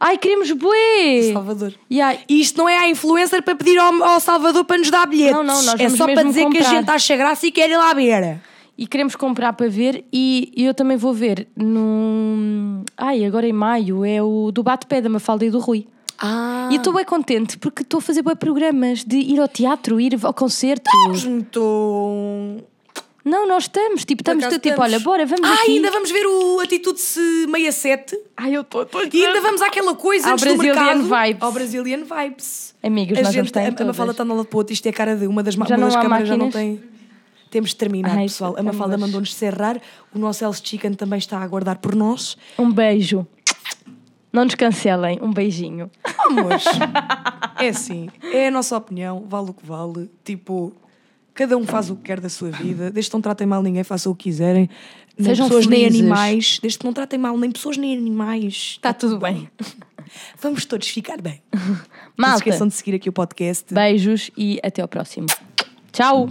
Ai, queremos bué! Salvador. Yeah. E isto não é a influencer para pedir ao, ao Salvador para nos dar bilhetes. Não, não, nós é só para dizer que a comprar. gente acha graça e quer ir lá ver. E queremos comprar para ver e eu também vou ver no. Ai, agora em maio é o do Bate-Pé da Mafalda e do Rui. Ah. E eu estou bem contente porque estou a fazer bem programas de ir ao teatro, ir ao concerto. Muito. Não, nós estamos, tipo, estamos acaso tipo, estamos. olha, bora, vamos Ah, aqui. ainda vamos ver o Atitude-se 67. Ai, eu estou. E ainda vamos àquela coisa Ao antes do mercado. Vibes. Ao Brazilian Vibes. Amigos, a nós gente, vamos estar a, Mafalda está o outro. Isto é a cara de uma das, Já uma das câmaras já não tem. Temos de terminar, Ai, pessoal. A. Mafalda mandou-nos cerrar. O nosso Else Chicken também está a aguardar por nós. Um beijo. Não nos cancelem. Um beijinho. Vamos! é assim, é a nossa opinião, vale o que vale. Tipo, cada um faz o que quer da sua vida. Desde que não tratem mal ninguém, façam o que quiserem. Nem Sejam pessoas nem felizes. animais. Desde que não tratem mal nem pessoas nem animais. Está tudo bem. [LAUGHS] Vamos todos ficar bem. [LAUGHS] Não se Malta, esqueçam de seguir aqui o podcast. beijos e até ao próximo. Tchau!